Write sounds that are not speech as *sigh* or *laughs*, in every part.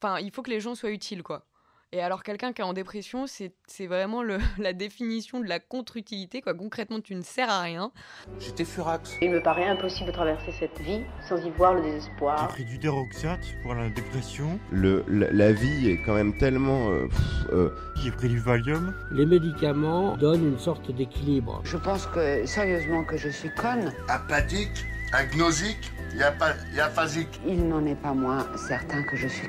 Enfin, il faut que les gens soient utiles, quoi. Et alors, quelqu'un qui est en dépression, c'est vraiment le, *laughs* la définition de la contre-utilité. Quoi. Concrètement, tu ne sers à rien. J'étais furax. Il me paraît impossible de traverser cette vie sans y voir le désespoir. J'ai pris du déroxate pour la dépression. Le, la, vie est quand même tellement. Euh, euh, J'ai pris du Valium. Les médicaments donnent une sorte d'équilibre. Je pense que, sérieusement, que je suis conne. Apathique, agnosique, phasique. Il n'en est pas moins certain que je suis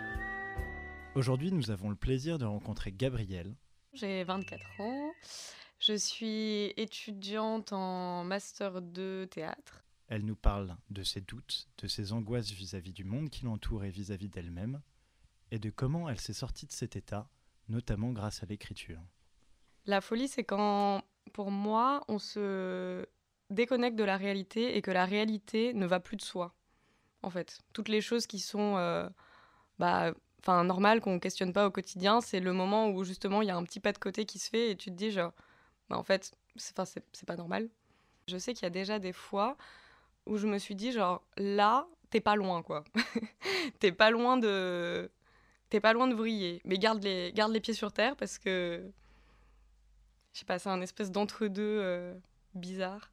Aujourd'hui, nous avons le plaisir de rencontrer Gabrielle. J'ai 24 ans. Je suis étudiante en master 2 théâtre. Elle nous parle de ses doutes, de ses angoisses vis-à-vis du monde qui l'entoure et vis-à-vis d'elle-même, et de comment elle s'est sortie de cet état, notamment grâce à l'écriture. La folie, c'est quand, pour moi, on se déconnecte de la réalité et que la réalité ne va plus de soi. En fait, toutes les choses qui sont euh, bah, enfin normal qu'on questionne pas au quotidien, c'est le moment où justement il y a un petit pas de côté qui se fait et tu te dis genre bah, en fait c'est pas normal. Je sais qu'il y a déjà des fois où je me suis dit genre là t'es pas loin quoi. *laughs* t'es pas loin de t'es pas loin de vriller, mais garde les garde les pieds sur terre parce que j'ai passé un espèce d'entre-deux euh, bizarre.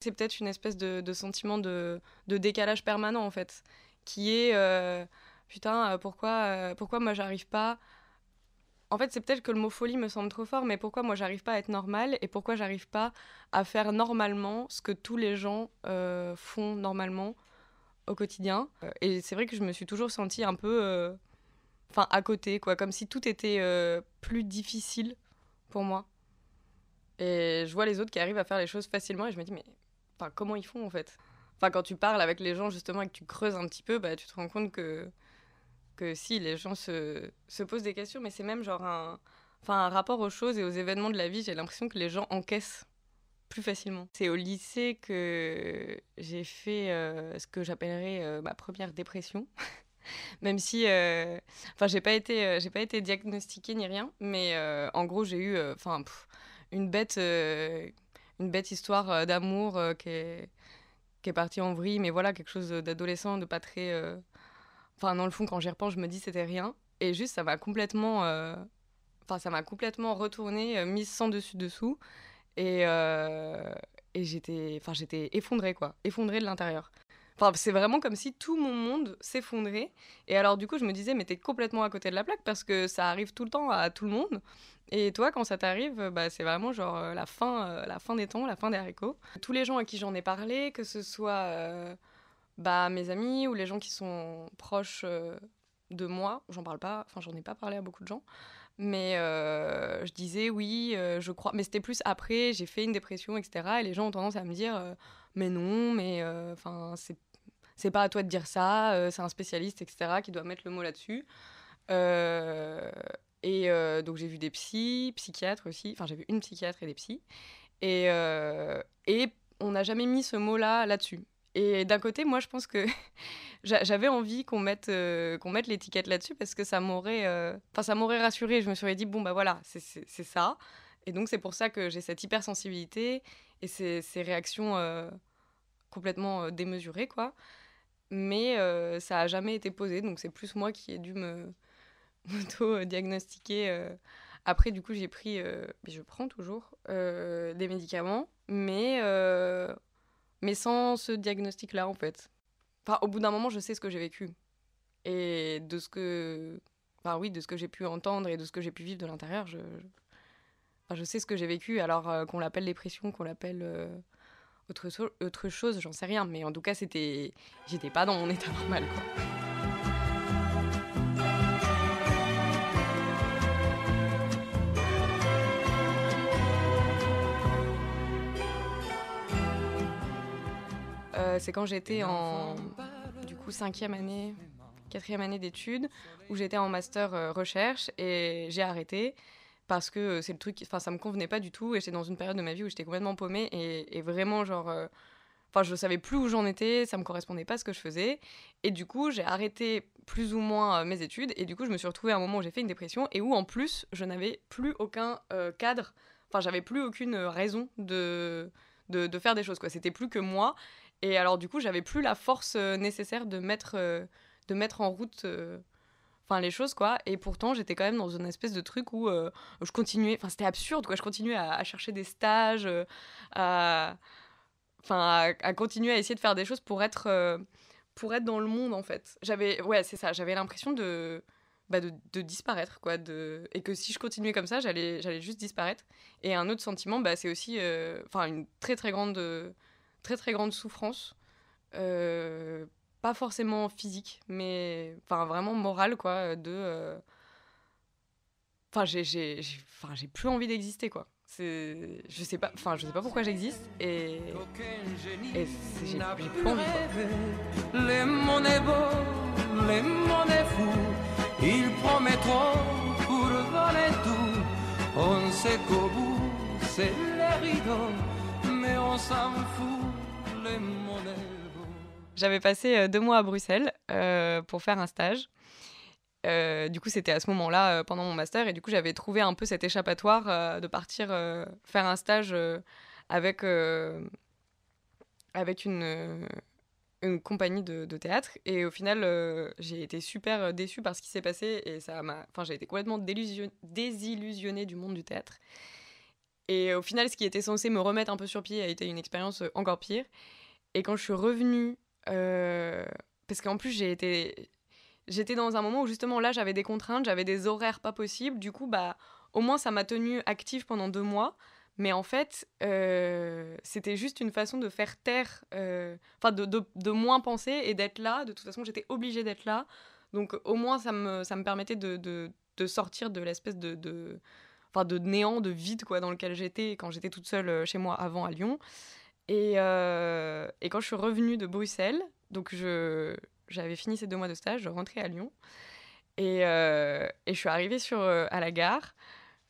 C'est peut-être une espèce de, sentiment de, décalage permanent en fait, qui est euh, putain, euh, pourquoi, euh, pourquoi moi j'arrive pas? En fait, c'est peut-être que le mot folie me semble trop fort, mais pourquoi moi j'arrive pas à être normale et pourquoi j'arrive pas à faire normalement ce que tous les gens euh, font normalement au quotidien? Et c'est vrai que je me suis toujours sentie un peu. Enfin, à côté, quoi, comme si tout était plus difficile pour moi. Et je vois les autres qui arrivent à faire les choses facilement et je me dis, mais comment ils font en fait? Enfin, quand tu parles avec les gens justement et que tu creuses un petit peu, bah, tu te rends compte que que si les gens se, se posent des questions, mais c'est même genre un, enfin, un rapport aux choses et aux événements de la vie, j'ai l'impression que les gens encaissent plus facilement. C'est au lycée que j'ai fait euh, ce que j'appellerais euh, ma première dépression. *laughs* même si euh, enfin j'ai pas été j'ai pas été diagnostiquée ni rien mais en gros j'ai eu enfin une bête une bête histoire d'amour qui est qui est partie en vrille mais voilà quelque chose d'adolescent de pas très Enfin, dans le fond, quand j'y repense, je me dis c'était rien. Et juste, ça m'a complètement. Euh, enfin, ça m'a complètement retourné, euh, mise sans dessus-dessous. Et, euh, et j'étais, enfin, j'étais effondrée, quoi. Effondrée de l'intérieur. Enfin, c'est vraiment comme si tout mon monde s'effondrait. Et alors, du coup, je me disais, mais t'es complètement à côté de la plaque parce que ça arrive tout le temps à tout le monde. Et toi, quand ça t'arrive, bah, c'est vraiment genre la fin, la fin des temps, la fin des haricots. Tous les gens à qui j'en ai parlé, que ce soit bah, mes amis ou les gens qui sont proches euh, de moi, j'en parle pas, enfin j'en ai pas parlé à beaucoup de gens, mais euh, je disais oui, euh, je crois, mais c'était plus après, j'ai fait une dépression, etc. Et les gens ont tendance à me dire, mais non, mais enfin c'est pas à toi de dire ça, c'est un spécialiste, etc. qui doit mettre le mot là-dessus. et donc j'ai vu des psys, psychiatres aussi, enfin j'ai vu une psychiatre et des psys, et, et on n'a jamais mis ce mot-là là-dessus. Et d'un côté, moi, je pense que *laughs* j'avais envie qu'on mette, euh, qu'on mette l'étiquette là-dessus parce que ça m'aurait, euh, ça m'aurait rassurée. Je me serais dit, bon, bah voilà, c'est ça. Et donc, c'est pour ça que j'ai cette hypersensibilité et ces, réactions euh, complètement démesurées, quoi. Mais ça a jamais été posé, donc c'est plus moi qui ai dû me *laughs* auto-diagnostiquer. Après, du coup, j'ai pris, je prends toujours des médicaments, mais mais sans ce diagnostic-là, en fait. Enfin, au bout d'un moment, je sais ce que j'ai vécu. Et de ce que. Enfin, oui, de ce que j'ai pu entendre et de ce que j'ai pu vivre de l'intérieur, je. Je sais ce que j'ai vécu, alors euh, qu'on l'appelle dépression, qu'on l'appelle euh, autre, autre chose, j'en sais rien. Mais en tout cas, c'était. J'étais pas dans mon état *laughs* normal. C'est quand j'étais en du coup cinquième année, quatrième année d'études où j'étais en master recherche et j'ai arrêté parce que c'est le truc, enfin ça me convenait pas du tout et j'étais dans une période de ma vie où j'étais complètement paumée et, et vraiment genre Enfin, je savais plus où j'en étais, ça me correspondait pas à ce que je faisais. Et du coup, j'ai arrêté plus ou moins euh, mes études. Et du coup, je me suis retrouvée à un moment où j'ai fait une dépression et où, en plus, je n'avais plus aucun euh, cadre. Enfin, j'avais plus aucune raison de, de, faire des choses. quoi. C'était plus que moi. Et alors, du coup, j'avais plus la force euh, nécessaire de mettre, de mettre en route enfin les choses quoi. Et pourtant j'étais quand même dans une espèce de truc où je continuais enfin c'était absurde quoi. Je continuais à, chercher des stages à enfin à, continuer à essayer de faire des choses pour être euh, pour être dans le monde en fait. J'avais ouais c'est ça. J'avais l'impression de, bah, de, disparaître quoi de et que si je continuais comme ça j'allais j'allais juste disparaître. Et un autre sentiment bah, c'est aussi euh, enfin une très très grande très très grande souffrance euh, pas forcément physique mais enfin vraiment morale quoi de enfin j'ai j'ai j'ai plus envie d'exister quoi c'est je sais pas enfin je sais pas pourquoi j'existe et et j'ai plus envie quoi. Les monnaies beaux, les monnaies fous, ils promettront pour voler tout. On sait qu'au bout c'est les rideaux, mais on s'en fout J'avais passé euh, deux mois à Bruxelles euh, pour faire un stage. Euh, du coup, c'était à ce moment-là, pendant mon master, et du coup, j'avais trouvé un peu cet échappatoire de partir faire un stage avec, avec une, compagnie de, de, théâtre. Et au final, j'ai été super déçue par ce qui s'est passé, et ça m'a, enfin, j'ai été complètement désillusionnée du monde du théâtre. Et au final, ce qui était censé me remettre un peu sur pied a été une expérience encore pire. Et quand je suis revenue, parce qu'en plus j'ai été j'étais dans un moment où justement là j'avais des contraintes, j'avais des horaires pas possibles. Du coup, bah, au moins ça m'a tenue active pendant deux mois. Mais en fait, euh, c'était juste une façon de faire taire, euh, enfin de, de, de, moins penser et d'être là. De toute façon, j'étais obligée d'être là. Donc au moins, ça me, ça me permettait de, de sortir de l'espèce de, de, néant, de vide quoi, dans lequel j'étais quand j'étais toute seule euh, chez moi avant à Lyon. Et, et quand je suis revenue de Bruxelles, donc j'avais fini ces deux mois de stage, je rentrais à Lyon. Et, euh, je suis arrivée euh, à la gare.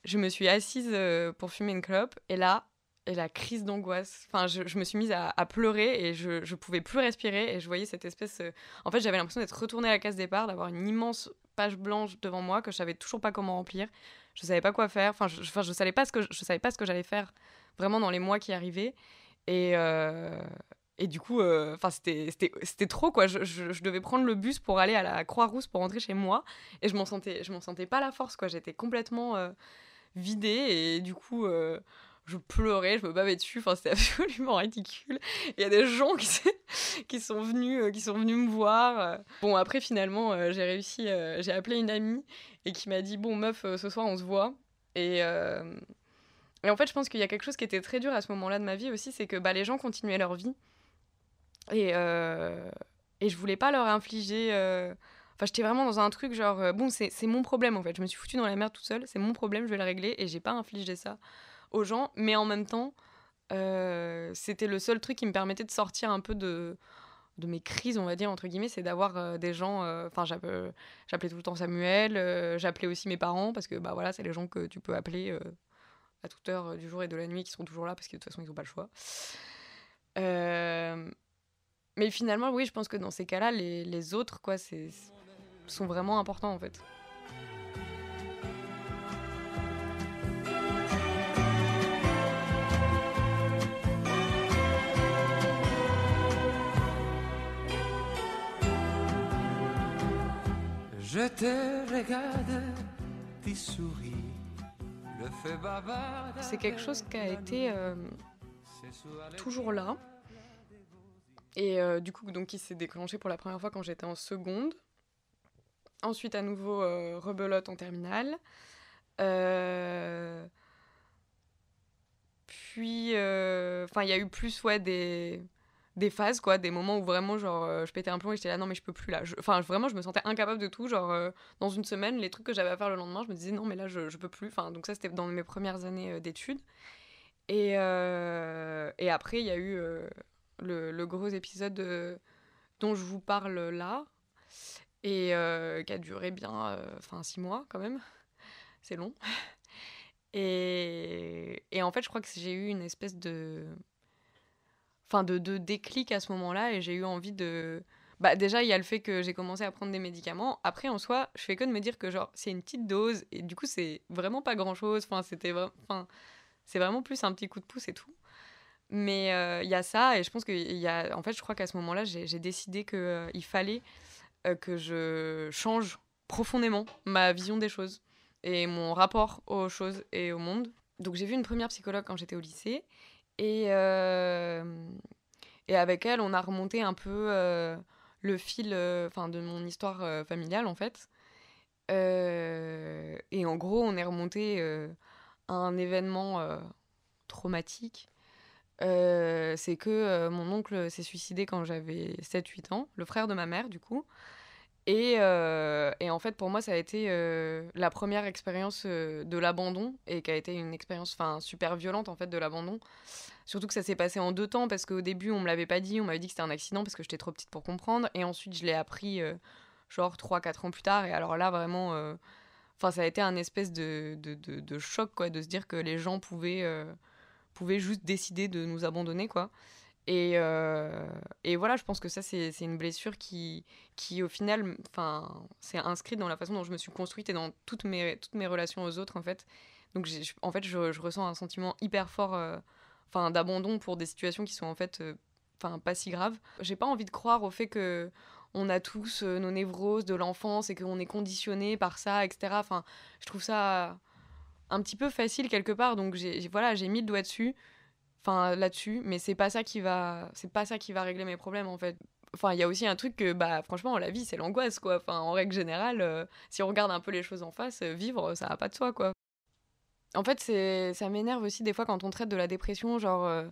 Je me suis assise euh, pour fumer une clope. Et là, et la crise d'angoisse. Enfin, je, me suis mise à, pouvais et je, je pouvais plus respirer. Et je voyais cette espèce. En fait, j'avais l'impression d'être retournée à la case départ, d'avoir une immense page blanche devant moi que je savais toujours pas comment remplir. Je savais pas quoi faire. Enfin, je, enfin, savais pas ce que je, savais pas ce que j'allais faire vraiment dans les mois qui arrivaient. Et, et du coup, euh, enfin c'était trop quoi. Je, devais prendre le bus pour aller à la Croix-Rousse pour rentrer chez moi et je m'en sentais, je m'en sentais pas la force quoi. J'étais complètement euh, vidée et du coup, euh, je pleurais, je me bavais dessus. Enfin c'était *laughs* absolument ridicule. Il y a des gens qui, sont venus, qui sont venus me voir. Bon après finalement, j'ai réussi, j'ai appelé une amie et qui m'a dit bon meuf, ce soir on se voit et en fait, je pense qu'il y a quelque chose qui était très dur à ce moment-là de ma vie aussi, c'est que bah, les gens continuaient leur vie. Et, euh, et je voulais pas leur infliger. Euh, enfin, j'étais vraiment dans un truc genre, euh, bon, c'est mon problème en fait. Je me suis foutue dans la merde toute seule, c'est mon problème, je vais le régler. Et j'ai pas infligé ça aux gens. Mais en même temps, c'était le seul truc qui me permettait de sortir un peu de, de mes crises, on va dire, entre guillemets, c'est d'avoir des gens. Enfin, j'appelais tout le temps Samuel, j'appelais aussi mes parents, parce que bah, voilà, c'est les gens que tu peux appeler à toute heure du jour et de la nuit qui sont toujours là, parce que de toute façon, ils n'ont pas le choix. Euh, mais finalement, oui, je pense que dans ces cas-là, les, les autres, quoi, c'est, sont vraiment importants en fait. Je te regarde, tu souris, le fait bavard. C'est quelque chose qui a été euh, toujours là et euh, du coup, donc, il s'est déclenché pour la première fois quand j'étais en seconde. Ensuite, à nouveau, euh, rebelote en terminale. Puis, enfin, il y a eu plus, ouais, des, des phases, quoi, des moments où vraiment, genre, je pétais un plomb et j'étais là, non, mais je peux plus là. Enfin, vraiment, je me sentais incapable de tout. Genre, dans une semaine, les trucs que j'avais à faire le lendemain, je me disais, non, mais là, je, je peux plus. Enfin, donc ça, c'était dans mes premières années d'études. Et, et après, il y a eu le, gros épisode dont je vous parle là. et euh, qui a duré bien, euh, enfin six mois quand même. C'est long. Et, et en fait, je crois que j'ai eu une espèce de, enfin de, de déclic à ce moment-là, et j'ai eu envie de, bah déjà il y a le fait que j'ai commencé à prendre des médicaments. Après en soi, je fais que de me dire que genre c'est une petite dose et du coup c'est vraiment pas grand-chose. Enfin c'était vraiment, enfin c'est vraiment plus un petit coup de pouce et tout. Mais euh, il y a ça et je pense que y a, en fait je crois qu'à ce moment-là j'ai décidé que euh, il fallait euh, que je change profondément ma vision des choses et mon rapport aux choses et au monde. Donc j'ai vu une première psychologue quand j'étais au lycée et et avec elle on a remonté un peu le fil enfin de mon histoire familiale en fait. et en gros on est remonté à un événement traumatique c'est que mon oncle s'est suicidé quand j'avais 7-8 ans, le frère de ma mère du coup. Et, et, en fait, pour moi, ça a été la première expérience de l'abandon et qui a été une expérience super violente en fait de l'abandon. Surtout que ça s'est passé en deux temps parce qu'au début, on me l'avait pas dit, on m'avait dit que c'était un accident parce que j'étais trop petite pour comprendre. Et ensuite, je l'ai appris genre 3-4 ans plus tard. Et alors là, vraiment, enfin ça a été un espèce de, de, de, de, choc quoi, de se dire que les gens pouvaient pouvait juste décider de nous abandonner, quoi. Et, euh, et voilà, je pense que ça, c'est une blessure qui, qui au final, c'est inscrite dans la façon dont je me suis construite et dans toutes mes, toutes mes relations aux autres, en fait. Donc, en fait, je, je, ressens un sentiment hyper fort euh, d'abandon pour des situations qui sont, en fait, euh, pas si graves. J'ai pas envie de croire au fait que on a tous nos névroses de l'enfance et qu'on est conditionné par ça, etc. Enfin, je trouve ça un petit peu facile quelque part. Donc j'ai voilà, j'ai mis le doigt dessus, enfin là-dessus, mais c'est pas ça qui va, c'est pas ça qui va régler mes problèmes en fait. Enfin, il y a aussi un truc que, bah, franchement, la vie, c'est l'angoisse, quoi. En règle générale, euh, si on regarde un peu les choses en face, euh, vivre, ça va pas de soi, quoi. En fait, c'est, ça m'énerve aussi des fois quand on traite de la dépression, genre euh,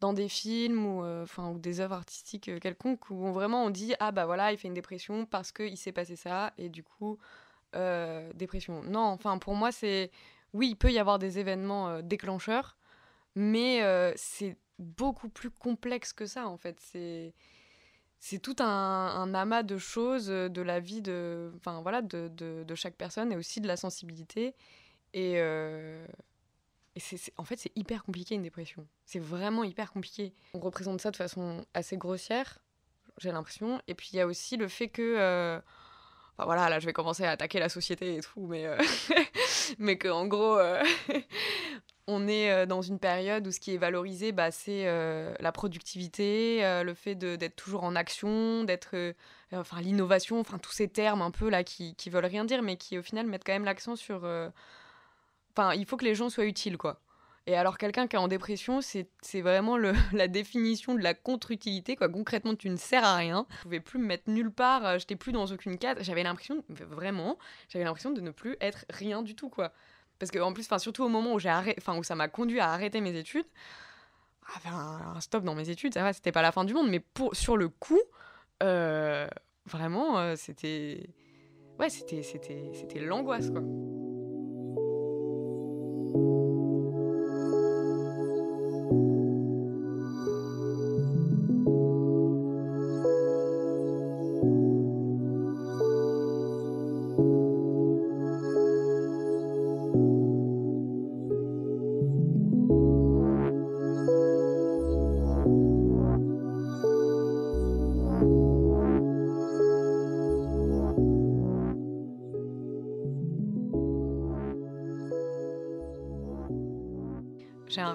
dans des films ou, enfin, ou des œuvres artistiques quelconques, où vraiment on dit, ah bah voilà, il fait une dépression parce qu'il s'est passé ça, et du coup, dépression. Non, enfin, pour moi, c'est oui, il peut y avoir des événements euh, déclencheurs, mais euh, c'est beaucoup plus complexe que ça, en fait. C'est c'est tout un, amas de choses euh, de la vie de, enfin, voilà, de, de, chaque personne et aussi de la sensibilité. Et, et c'est, en fait, c'est hyper compliqué une dépression. C'est vraiment hyper compliqué. On représente ça de façon assez grossière, j'ai l'impression. Et puis il y a aussi le fait que voilà, là je vais commencer à attaquer la société et tout, mais, euh, *laughs* mais qu'en gros, euh, *laughs* on est euh, dans une période où ce qui est valorisé, bah, c'est la productivité, le fait d'être toujours en action, d'être. enfin, l'innovation, enfin, tous ces termes un peu là qui, qui veulent rien dire, mais qui au final mettent quand même l'accent sur. Enfin, il faut que les gens soient utiles, quoi. Et alors, quelqu'un qui est en dépression, c'est vraiment le, *laughs* la définition de la contre-utilité. Quoi. Concrètement, tu ne sers à rien. Je pouvais plus me mettre nulle part, euh, j'étais plus dans aucune case. J'avais l'impression, vraiment, j'avais l'impression de ne plus être rien du tout. quoi. Parce que, en plus, surtout au moment où, où ça m'a conduit à arrêter mes études, enfin, un, stop dans mes études, ça c'était pas la fin du monde, mais pour, sur le coup, euh, vraiment, euh, c'était. Ouais, c'était l'angoisse, quoi.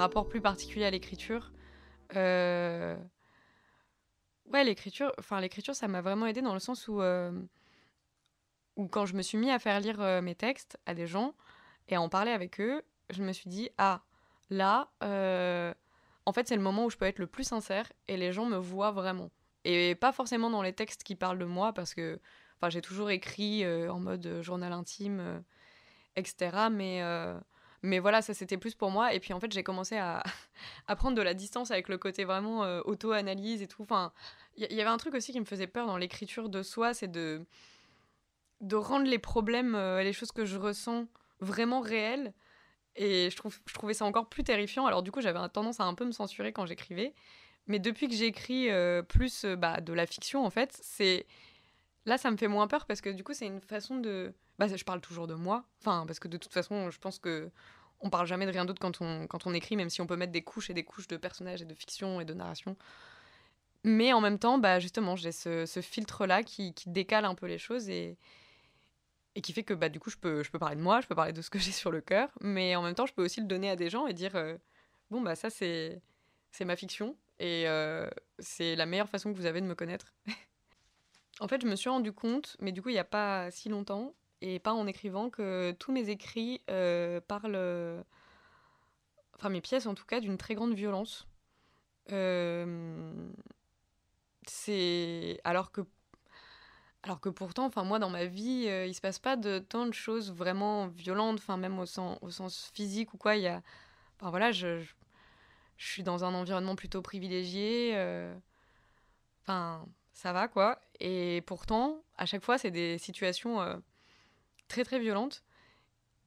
Rapport plus particulier à l'écriture. Euh, ouais, l'écriture, enfin l'écriture, ça m'a vraiment aidé dans le sens où, euh, où quand je me suis mis à faire lire euh, mes textes à des gens et à en parler avec eux, je me suis dit ah là, en fait c'est le moment où je peux être le plus sincère et les gens me voient vraiment et pas forcément dans les textes qui parlent de moi parce que enfin j'ai toujours écrit en mode journal intime, etc. Mais mais voilà, ça c'était plus pour moi. Et puis en fait, j'ai commencé à, *laughs* à, prendre de la distance avec le côté vraiment euh, auto-analyse et tout. Enfin, il y, avait un truc aussi qui me faisait peur dans l'écriture de soi, c'est de, de rendre les problèmes, euh, les choses que je ressens vraiment réelles. Et je, trouve, je trouvais ça encore plus terrifiant. Alors du coup, j'avais tendance à un peu me censurer quand j'écrivais. Mais depuis que j'écris euh, plus bah, de la fiction, en fait, c'est là, ça me fait moins peur parce que du coup, c'est une façon de. Bah, je parle toujours de moi. Enfin, parce que de toute façon, je pense que on parle jamais de rien d'autre quand on, quand on écrit, même si on peut mettre des couches et des couches de personnages et de fiction et de narration. Mais en même temps, bah, justement, j'ai ce, ce filtre-là qui, qui, décale un peu les choses et, et qui fait que bah, du coup, je peux, je peux parler de moi, je peux parler de ce que j'ai sur le cœur, mais en même temps, je peux aussi le donner à des gens et dire euh, bon, bah, ça, c'est ma fiction et euh, c'est la meilleure façon que vous avez de me connaître. en fait, je me suis rendu compte, mais du coup, il n'y a pas si longtemps, et pas en écrivant, que tous mes écrits euh, parlent, enfin mes pièces en tout cas, d'une très grande violence. c'est alors que alors que pourtant, enfin moi dans ma vie, euh, il se passe pas de tant de choses vraiment violentes, enfin même au sens, physique ou quoi. Il y a, enfin voilà, je, suis dans un environnement plutôt privilégié. euh, Enfin, ça va quoi. Et pourtant, à chaque fois, c'est des situations euh, très très violentes.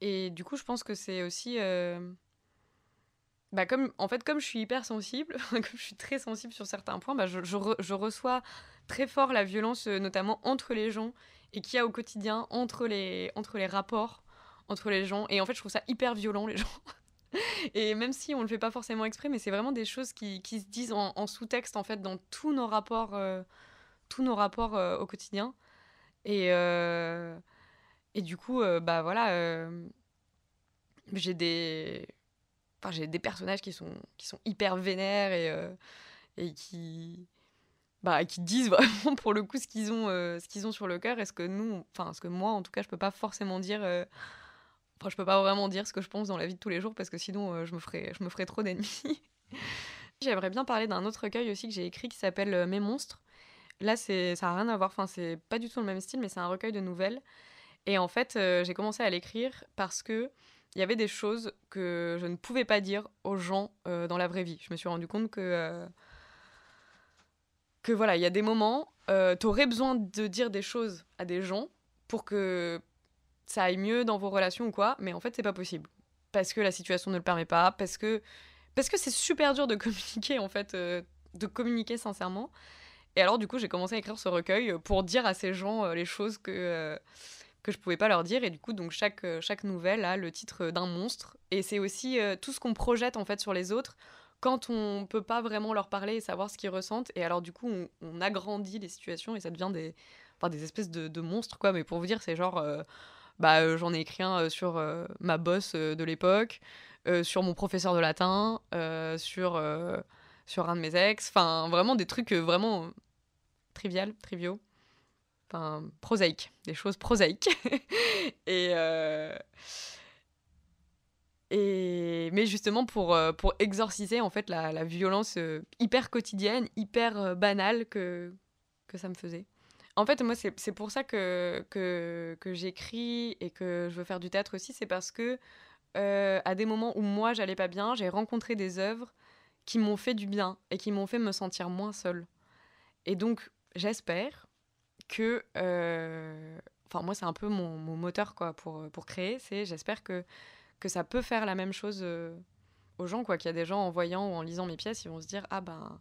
Et du coup, je pense que c'est aussi, euh, bah comme en fait comme je suis hyper sensible, *laughs* comme je suis très sensible sur certains points, bah je, je, je reçois très fort la violence, euh, notamment entre les gens, et qu'il y a au quotidien entre les, entre les rapports entre les gens. Et en fait, je trouve ça hyper violent, les *laughs* gens. et même si on le fait pas forcément exprès, mais c'est vraiment des choses qui, qui se disent en, sous-texte, en fait, dans tous nos rapports, euh, tous nos rapports au quotidien. Et, et du coup, euh, bah voilà, euh, j'ai des... Enfin, j'ai des personnages qui sont, qui sont hyper vénères et, euh, et qui bah, qui disent *laughs* vraiment pour le coup ce qu'ils ont, ce qu'ils ont sur le cœur et ce que nous, enfin ce que moi en tout cas je peux pas forcément dire, enfin je peux pas vraiment dire ce que je pense dans la vie de tous les jours parce que sinon je me ferais, je me ferais trop d'ennemis. *laughs* J'aimerais bien parler d'un autre recueil aussi que j'ai écrit qui s'appelle Mes monstres. Là c'est, ça a rien à voir, enfin c'est pas du tout le même style mais c'est un recueil de nouvelles et en fait euh, j'ai commencé à l'écrire parce que il y avait des choses que je ne pouvais pas dire aux gens euh, dans la vraie vie. Je me suis rendu compte que euh, que voilà, il y a des moments, tu aurais besoin de dire des choses à des gens pour que ça aille mieux dans vos relations ou quoi, mais en fait, c'est pas possible. Parce que la situation ne le permet pas, parce que parce que c'est super dur de *laughs* communiquer, en fait, de communiquer sincèrement. Et alors, du coup, j'ai commencé à écrire ce recueil pour dire à ces gens les choses que, que je pouvais pas leur dire. Et du coup, donc, chaque, euh, chaque nouvelle a le titre d'un monstre. Et c'est aussi euh, tout ce qu'on projette, en fait, sur les autres quand on peut pas vraiment leur parler et savoir ce qu'ils ressentent. Et alors, du coup, on, agrandit les situations et ça devient des, enfin, des espèces de, monstres, quoi. Mais pour vous dire, c'est genre, euh, bah, euh, j'en ai écrit un euh, sur euh, ma boss euh, de l'époque, euh, sur mon professeur de latin, euh, sur, euh, sur un de mes ex. Enfin, vraiment des trucs euh, vraiment euh, trivial, triviaux. Enfin, prosaïques, des choses prosaïques. *laughs* et, euh, et mais justement pour, euh, pour exorciser en fait la, la violence euh, hyper quotidienne, hyper banale que, que ça me faisait. En fait, moi, c'est pour ça que, que, que j'écris et que je veux faire du théâtre aussi. C'est parce que, à des moments où moi, j'allais pas bien, j'ai rencontré des œuvres qui m'ont fait du bien et qui m'ont fait me sentir moins seule. Et donc, j'espère que. euh, Enfin, moi, c'est un peu mon, moteur quoi, pour, pour créer. C'est j'espère que, que ça peut faire la même chose euh, aux gens. quoi Qu'il y a des gens, en voyant ou en lisant mes pièces, ils vont se dire Ah ben.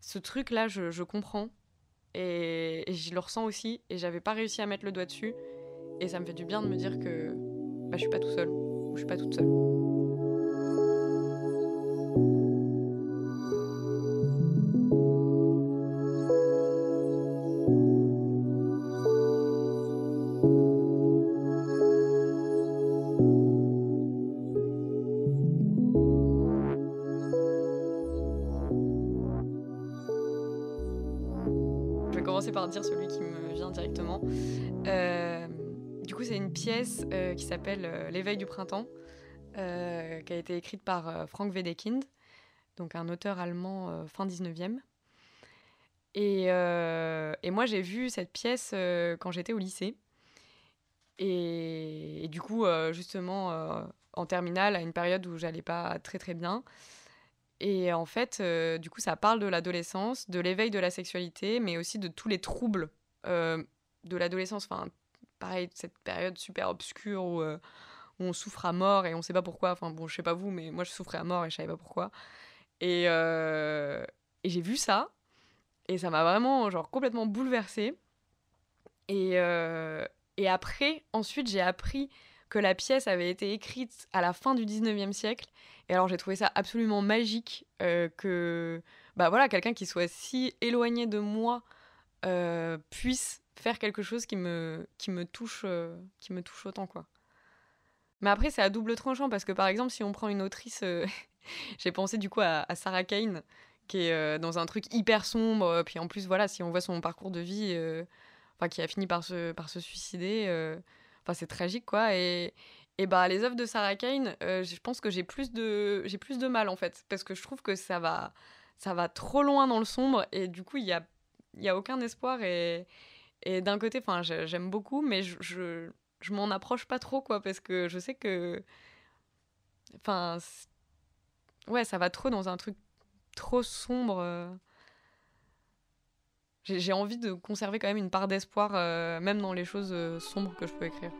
Ce truc-là, je, je comprends. Et, et je le ressens aussi. Et j'avais pas réussi à mettre le doigt dessus. Et ça me fait du bien de me dire que bah, je suis pas tout seul. Ou je suis pas toute seule. S'appelle euh, L'éveil du printemps, euh, qui a été écrite par euh, Frank Wedekind, donc un auteur allemand fin 19e. Et, moi, j'ai vu cette pièce quand j'étais au lycée. Et, du coup, justement, en terminale, à une période où j'allais pas très très bien. Et en fait, du coup, ça parle de l'adolescence, de l'éveil de la sexualité, mais aussi de tous les troubles de l'adolescence. Pareil, cette période super obscure où, euh, où on souffre à mort et on sait pas pourquoi. Enfin, bon, je sais pas vous, mais moi, je souffrais à mort et je savais pas pourquoi. Et, euh, et j'ai vu ça, et ça m'a vraiment, genre, complètement bouleversée. Et, et après, ensuite, j'ai appris que la pièce avait été écrite à la fin du 19e siècle. Et alors j'ai trouvé ça absolument magique que bah voilà, quelqu'un qui soit si éloigné de moi puisse faire quelque chose qui me, qui me, touche, qui me touche autant. quoi. Mais après, c'est à double tranchant parce que par exemple, si on prend une autrice, *laughs* j'ai pensé du coup à, Sarah Kane, qui est dans un truc hyper sombre. Puis en plus, voilà, si on voit son parcours de vie, enfin, qui a fini par se, par se suicider, enfin, c'est tragique quoi. Et, et bah, les œuvres de Sarah Kane, je pense que j'ai plus, de, plus de mal en fait, parce que je trouve que ça va, ça va trop loin dans le sombre et du coup, il n'y a, y a aucun espoir. Et d'un côté, enfin, j'aime beaucoup, mais je, je, m'en approche pas trop, quoi, parce que je sais que. Enfin. Ouais, ça va trop dans un truc trop sombre. Euh. J'ai envie de conserver quand même une part d'espoir, euh, même dans les choses euh, sombres que je peux écrire.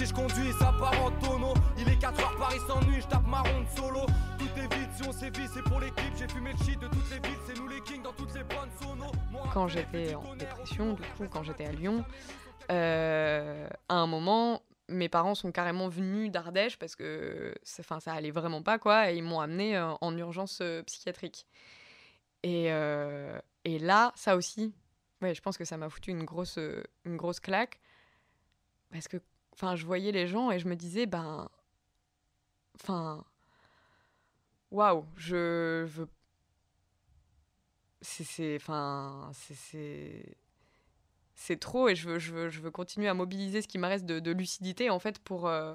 Si je conduis, ça part en tonneau. Il est 4 heures, Paris s'ennuie, je tape ma ronde solo. Tout est vide, si on sévit, c'est pour l'équipe. J'ai fumé le shit de toutes les villes, c'est nous les kings dans toutes les bonnes sonos. Quand j'étais en dépression, du coup, quand j'étais à Lyon, euh, à un moment, mes parents sont carrément venus d'Ardèche parce que enfin, ça allait vraiment pas, quoi, et ils m'ont amené euh, en urgence euh, psychiatrique. Et, et là, ça aussi, ouais, je pense que ça m'a foutu une grosse, une grosse claque parce que enfin je voyais les gens et je me disais ben enfin waouh je veux c'est enfin c'est c'est trop et je veux, je, veux, je veux continuer à mobiliser ce qui me reste de, lucidité en fait pour euh,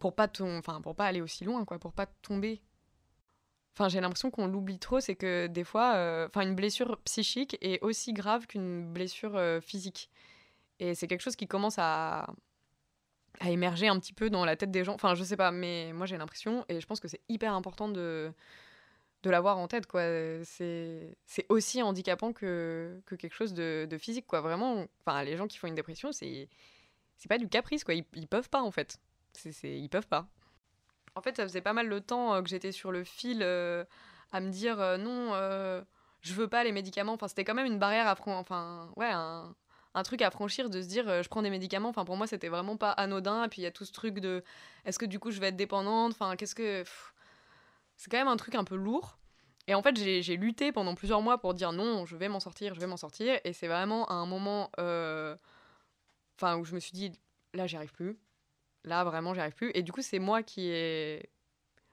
pour pas enfin pour pas aller aussi loin quoi pour pas tomber. Enfin j'ai l'impression qu'on l'oublie trop c'est que des fois euh, enfin une blessure psychique est aussi grave qu'une blessure euh, physique et c'est quelque chose qui commence à, à émerger un petit peu dans la tête des gens. Enfin, je sais pas, mais moi j'ai l'impression, et je pense que c'est hyper important de, de l'avoir en tête, quoi. C'est, aussi handicapant que, que quelque chose de, de, physique, quoi. Vraiment, enfin, les gens qui font une dépression, c'est, pas du caprice, quoi. Ils, ils peuvent pas, en fait. C'est, ils peuvent pas. En fait, ça faisait pas mal de temps euh, que j'étais sur le fil euh, à me dire euh, non, je veux pas les médicaments. Enfin, c'était quand même une barrière à Enfin, ouais, un, un truc à franchir de se dire euh, je prends des médicaments. Enfin, pour moi, c'était vraiment pas anodin. Et puis il y a tout ce truc de est-ce que du coup je vais être dépendante? Enfin, qu'est-ce que. C'est quand même un truc un peu lourd. Et en fait, j'ai lutté pendant plusieurs mois pour dire non, je vais m'en sortir, je vais m'en sortir. Et c'est vraiment à un moment euh, où je me suis dit là, j'y arrive plus. Là, vraiment, j'y arrive plus. Et du coup, c'est moi qui ai.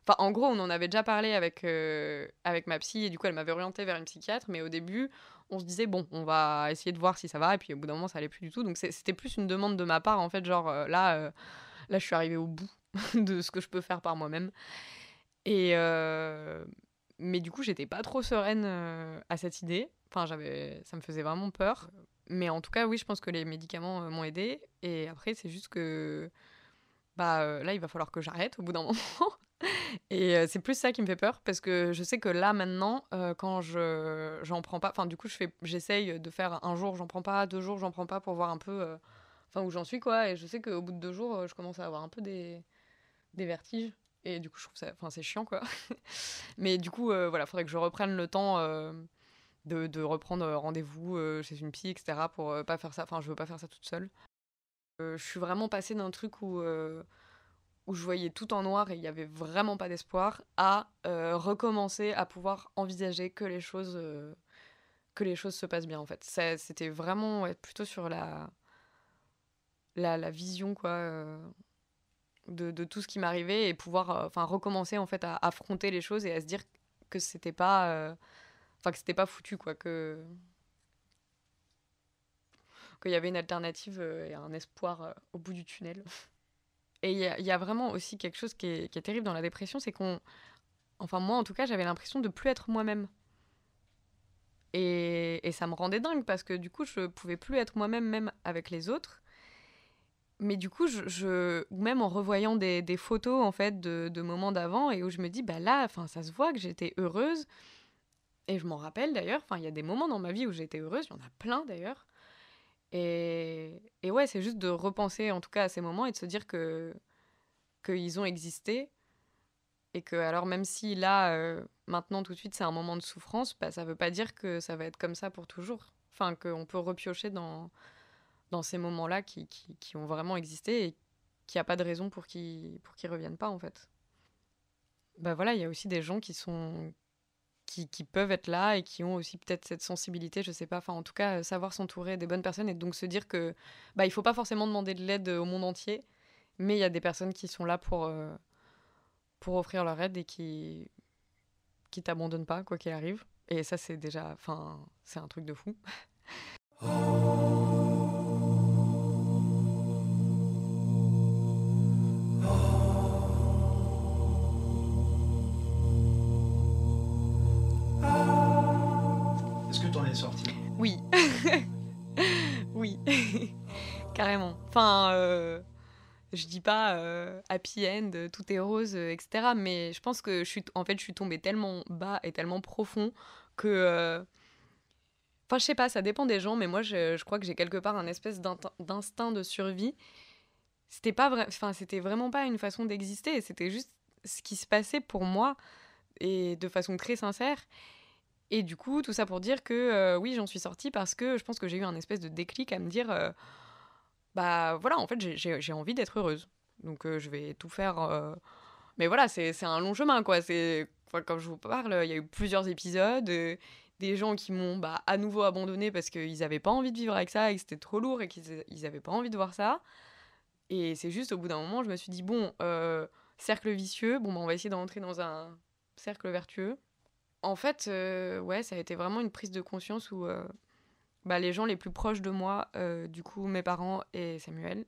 Enfin, en gros, on en avait déjà parlé avec, euh, avec ma psy et du coup, elle m'avait orienté vers une psychiatre. Mais au début, on se disait, bon, on va essayer de voir si ça va. Et puis au bout d'un moment, ça allait plus du tout. Donc c'était plus une demande de ma part, en fait, genre euh, là, euh, là, je suis arrivée au bout *laughs* de ce que je peux faire par moi-même. Et. Euh, mais du coup, j'étais pas trop sereine à cette idée. Enfin, j'avais, ça me faisait vraiment peur. Mais en tout cas, oui, je pense que les médicaments m'ont aidé. Et après, c'est juste que bah là, il va falloir que j'arrête au bout d'un *laughs* moment. *laughs* Et c'est plus ça qui me fait peur parce que je sais que là maintenant, quand je j'en prends pas, enfin du coup je j'essaye de faire un jour j'en prends pas, deux jours j'en prends pas pour voir un peu, où j'en suis quoi. Et je sais qu'au bout de deux jours, je commence à avoir un peu des, des vertiges. Et du coup je trouve ça, enfin c'est chiant quoi. *laughs* Mais du coup voilà, faudrait que je reprenne le temps. De, de, reprendre rendez-vous chez une psy, etc. pour pas faire ça. Enfin, je veux pas faire ça toute seule. je suis vraiment passée d'un truc où où je voyais tout en noir et il n'y avait vraiment pas d'espoir, à euh, recommencer à pouvoir envisager que les choses, euh, que les choses se passent bien en fait. C'était vraiment plutôt sur la, la, vision quoi, euh, de, de, tout ce qui m'arrivait et pouvoir recommencer en fait à affronter les choses et à se dire que c'était pas enfin que c'était pas foutu quoi que qu'il y avait une alternative et un espoir au bout du tunnel. *laughs* Et il y, a vraiment aussi quelque chose qui est, terrible dans la dépression, c'est qu'on. Enfin, moi en tout cas, j'avais l'impression de plus être moi-même. Et, ça me rendait dingue parce que du coup, je pouvais plus être moi-même, même avec les autres. Mais du coup, même en revoyant des, photos en fait de, moments d'avant et où je me dis, bah là, ça se voit que j'étais heureuse. Et je m'en rappelle d'ailleurs, il y a des moments dans ma vie où été heureuse, il y en a plein d'ailleurs. Et, et ouais, c'est juste de repenser en tout cas à ces moments et de se dire que qu'ils ont existé. Et que alors même si là euh, maintenant tout de suite c'est un moment de souffrance bah, ça veut pas dire que ça va être comme ça pour toujours. Enfin qu'on peut repiocher dans dans ces moments là qui, qui, qui ont vraiment existé et qu'il n'y a pas de raison pour qu'ils pour qu'ils reviennent pas en fait. Bah voilà il y a aussi des gens qui sont qui, peuvent être là et qui ont aussi peut-être cette sensibilité, je sais pas, enfin en tout cas savoir s'entourer des bonnes personnes et donc se dire que bah il faut pas forcément demander de l'aide au monde entier, mais il y a des personnes qui sont là pour euh, pour offrir leur aide et qui qui t'abandonnent pas quoi qu'il arrive. Et ça c'est déjà, enfin c'est un truc de fou. Est-ce Carrément. Enfin, euh, je dis pas euh, happy end, tout est rose, euh, etc. Mais je pense que je suis, en fait, je suis tombée tellement bas et tellement profond que. Enfin, je sais pas, ça dépend des gens, mais moi, je, crois que j'ai quelque part un espèce d'instinct de survie. C'était pas vrai, enfin, c'était vraiment pas une façon d'exister, c'était juste ce qui se passait pour moi et de façon très sincère. Et du coup, tout ça pour dire que oui, j'en suis sortie parce que je pense que j'ai eu un espèce de déclic à me dire, bah voilà, en fait, j'ai- envie d'être heureuse. Donc euh, je vais tout faire. euh, Mais voilà, c'est un long chemin, quoi. C'est je vous parle, il y a eu plusieurs épisodes, euh, des gens qui m'ont bah, à nouveau abandonné parce qu'ils n'avaient pas envie de vivre avec ça et que c'était trop lourd et qu'ils n'avaient pas envie de voir ça. Et c'est juste au bout d'un moment, je me suis dit, bon, cercle vicieux, bon, bah, on va essayer d'entrer dans un cercle vertueux. En fait, ouais, ça a été vraiment une prise de conscience où bah, les gens les plus proches de moi, euh, du coup mes parents et Samuel,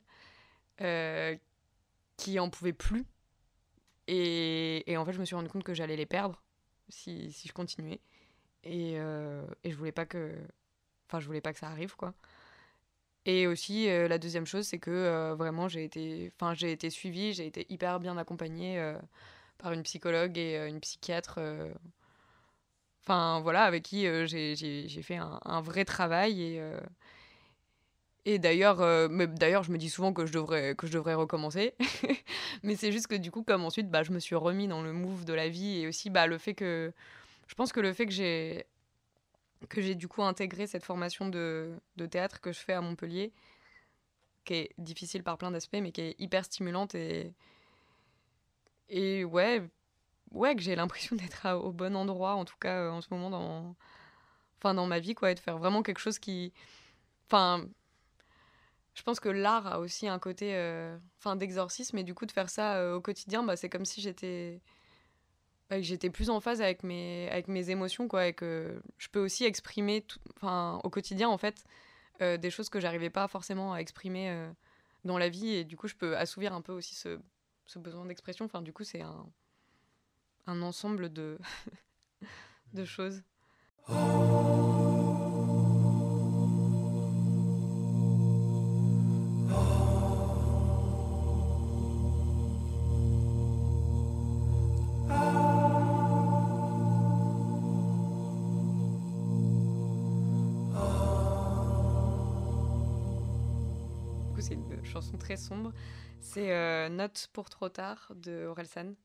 euh, qui en pouvaient plus. Et, et en fait, je me suis rendu compte que j'allais les perdre si, si je continuais. Et, euh, et je voulais pas que. Enfin, je voulais pas que ça arrive, quoi. Et aussi, la deuxième chose, c'est que vraiment, j'ai été, enfin, j'ai été suivie, j'ai été hyper bien accompagnée par une psychologue et une psychiatre. Enfin, voilà, avec qui euh, j'ai fait un, un vrai travail. Et, euh, et d'ailleurs, euh, d'ailleurs, je me dis souvent que je devrais, que je devrais recommencer. *laughs* mais c'est juste que du coup, comme ensuite, bah, je me suis remis dans le move de la vie. Et aussi, bah, le fait que. Je pense que le fait que j'ai que j'ai du coup intégré cette formation de, de théâtre que je fais à Montpellier, qui est difficile par plein d'aspects, mais qui est hyper stimulante et, et ouais, ouais que j'ai l'impression *laughs* d'être au bon endroit, en tout cas euh, en ce moment dans, enfin, dans ma vie, quoi, et de faire vraiment quelque chose qui... Enfin, je pense que l'art a aussi un côté euh, enfin, d'exorcisme, et du coup de faire ça euh, au quotidien, bah, c'est comme si j'étais bah, j'étais plus en phase avec mes, avec mes émotions, quoi, et que je peux aussi exprimer enfin, au quotidien, en fait, des choses que j'arrivais pas forcément à exprimer dans la vie, et du coup, je peux assouvir un peu aussi ce, ce besoin d'expression. Enfin, du coup, c'est un, un ensemble de, *laughs* de choses. C'est une chanson très sombre. C'est euh, Note pour trop tard de Orelsan.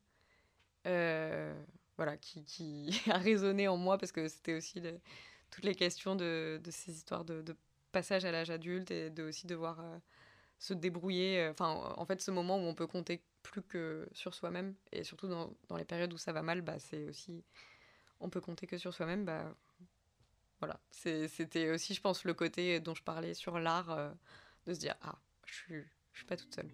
Euh, voilà, qui, qui *laughs* a résonné en moi parce que c'était aussi toutes les questions de, de ces histoires de, passage à l'âge adulte et de aussi devoir euh, se débrouiller. euh, Enfin, en fait, ce moment où on peut compter plus que sur soi-même et surtout dans, dans les périodes où ça va mal, bah, c'est aussi on peut compter que sur soi-même. Bah, voilà, c'était aussi, je pense, le côté dont je parlais sur l'art, euh, de se dire ah, je suis, je suis pas toute seule.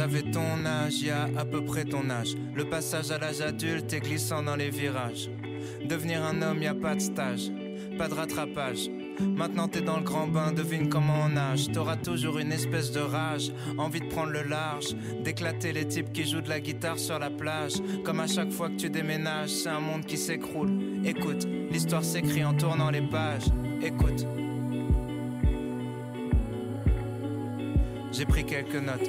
J'avais ton âge, y a à peu près ton âge. Le passage à l'âge adulte est glissant dans les virages. Devenir un homme, y a pas de stage, pas de rattrapage. Maintenant t'es dans le grand bain, devine comment on nage. T'auras toujours une espèce de rage, envie de prendre le large, d'éclater les types qui jouent de la guitare sur la plage. Comme à chaque fois que tu déménages, c'est un monde qui s'écroule. Écoute, l'histoire s'écrit en tournant les pages. Écoute. j'ai pris quelques notes.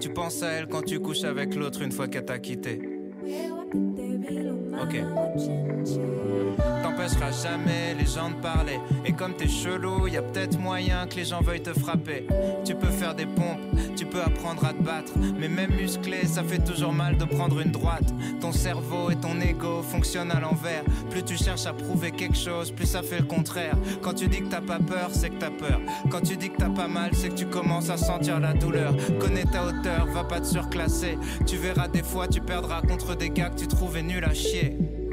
Tu penses à elle quand tu couches avec l'autre une fois qu'elle t'a quitté. Ok. T'empêcheras jamais les gens de parler. Et comme t'es chelou, y a peut-être moyen que les gens veuillent te frapper. Tu peux faire des pompes, tu peux apprendre à te battre. Mais même musclé, ça fait toujours mal de prendre une droite. Ton cerveau et ton ego fonctionnent à l'envers. Plus tu cherches à prouver quelque chose, plus ça fait le contraire. Quand tu dis que t'as pas peur, c'est que t'as peur. Quand tu dis que t'as pas mal, c'est que tu commences à sentir la douleur. Connais ta hauteur, va pas te surclasser. Tu verras des fois, tu perdras contre des gars que tu trouvais nuls à chier.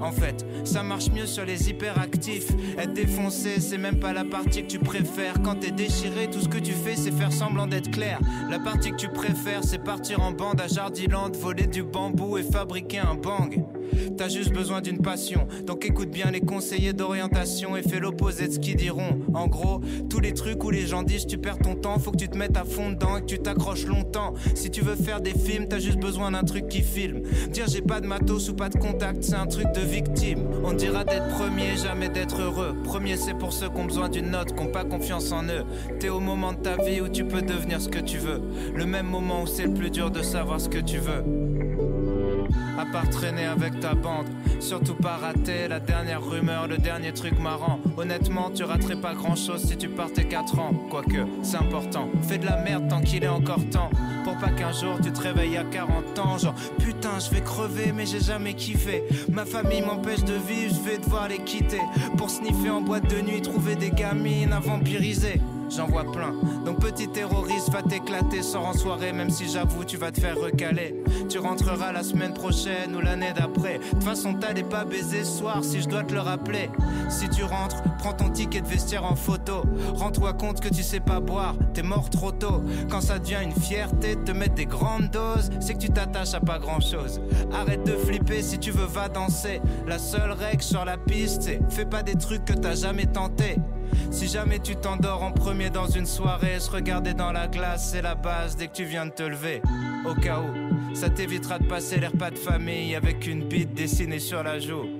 En fait, ça marche mieux sur les hyperactifs. Être défoncé, c'est même pas la partie que tu préfères. Quand t'es déchiré, tout ce que tu fais, c'est faire semblant d'être clair. La partie que tu préfères, c'est partir en bande à Jardiland, voler du bambou et fabriquer un bang. T'as juste besoin d'une passion, donc écoute bien les conseillers d'orientation et fais l'opposé de ce qu'ils diront. En gros, tous les trucs où les gens disent tu perds ton temps, faut que tu te mettes à fond dedans et que tu t'accroches longtemps. Si tu veux faire des films, t'as juste besoin d'un truc qui filme. Dire j'ai pas de matos ou pas de contact, c'est un truc de victime. On dira d'être premier, jamais d'être heureux. Premier, c'est pour ceux qui ont besoin d'une note, qui ont pas confiance en eux. T'es au moment de ta vie où tu peux devenir ce que tu veux. Le même moment où c'est le plus dur de savoir ce que tu veux. À part traîner avec ta bande, surtout pas rater la dernière rumeur, le dernier truc marrant. Honnêtement, tu raterais pas grand chose si tu partais 4 ans. Quoique, c'est important. Fais de la merde tant qu'il est encore temps. Pour pas qu'un jour tu te réveilles à 40 ans, genre putain, je vais crever, mais j'ai jamais kiffé. Ma famille m'empêche de vivre, je vais devoir les quitter. Pour sniffer en boîte de nuit, trouver des gamines à vampiriser j'en vois plein. Donc petit terroriste, va t'éclater, sors en soirée, même si j'avoue tu vas te faire recaler. Tu rentreras la semaine prochaine ou l'année d'après. De toute façon, t'allais pas baiser soir si je dois te le rappeler. Si tu rentres, prends ton ticket de vestiaire en photo. Rends-toi compte que tu sais pas boire, t'es mort trop tôt. Quand ça devient une fierté te mettre des grandes doses, c'est que tu t'attaches à pas grand chose. Arrête de flipper si tu veux, va danser. La seule règle sur la piste, c'est fais pas des trucs que t'as jamais tenté. Si jamais tu t'endors en premier dans une soirée, se regarder dans la glace, c'est la base dès que tu viens de te lever. Au cas où, ça t'évitera de passer les repas de famille avec une bite dessinée sur la joue.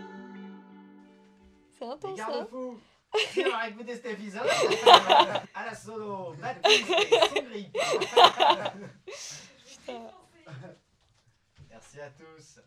C'est intense, *laughs* ça. garde-fous Si on a écouté cet épisode, à la solo, Baptiste et son grille Putain. Merci à tous.